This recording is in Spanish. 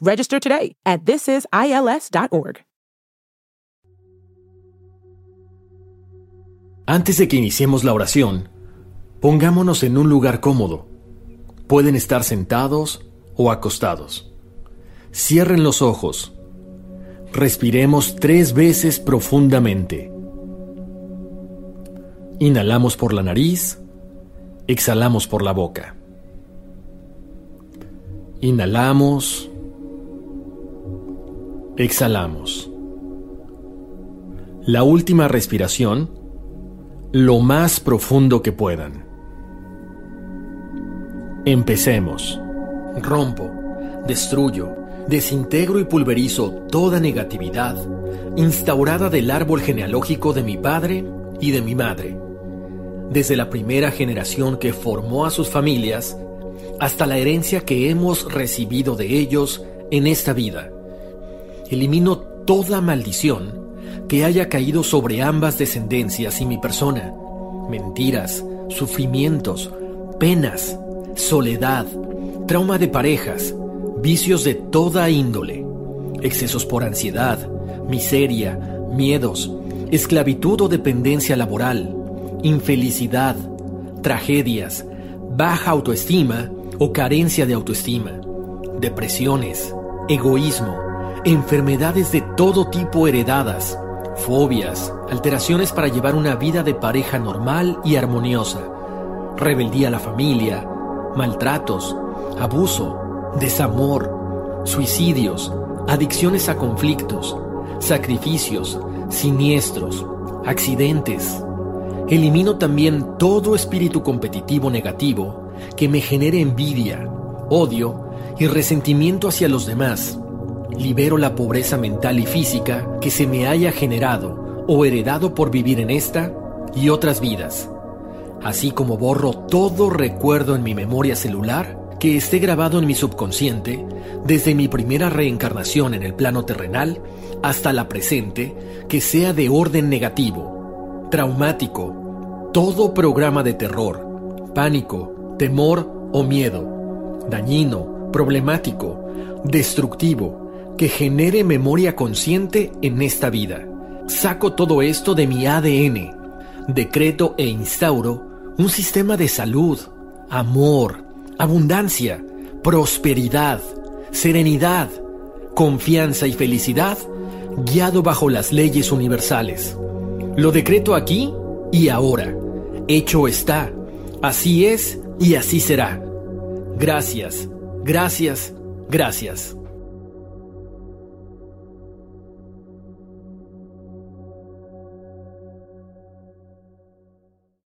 Register today at thisisils.org. Antes de que iniciemos la oración, pongámonos en un lugar cómodo. Pueden estar sentados o acostados. Cierren los ojos. Respiremos tres veces profundamente. Inhalamos por la nariz, exhalamos por la boca. Inhalamos, exhalamos. La última respiración lo más profundo que puedan. Empecemos. Rompo, destruyo, desintegro y pulverizo toda negatividad instaurada del árbol genealógico de mi padre y de mi madre, desde la primera generación que formó a sus familias hasta la herencia que hemos recibido de ellos en esta vida. Elimino toda maldición que haya caído sobre ambas descendencias y mi persona. Mentiras, sufrimientos, penas, soledad, trauma de parejas, vicios de toda índole, excesos por ansiedad, miseria, miedos, esclavitud o dependencia laboral, infelicidad, tragedias, baja autoestima o carencia de autoestima, depresiones, egoísmo, enfermedades de todo tipo heredadas, fobias, alteraciones para llevar una vida de pareja normal y armoniosa, rebeldía a la familia, maltratos, abuso, desamor, suicidios, adicciones a conflictos, sacrificios, siniestros, accidentes. Elimino también todo espíritu competitivo negativo que me genere envidia, odio y resentimiento hacia los demás libero la pobreza mental y física que se me haya generado o heredado por vivir en esta y otras vidas, así como borro todo recuerdo en mi memoria celular que esté grabado en mi subconsciente desde mi primera reencarnación en el plano terrenal hasta la presente que sea de orden negativo, traumático, todo programa de terror, pánico, temor o miedo, dañino, problemático, destructivo, que genere memoria consciente en esta vida. Saco todo esto de mi ADN. Decreto e instauro un sistema de salud, amor, abundancia, prosperidad, serenidad, confianza y felicidad guiado bajo las leyes universales. Lo decreto aquí y ahora. Hecho está. Así es y así será. Gracias, gracias, gracias.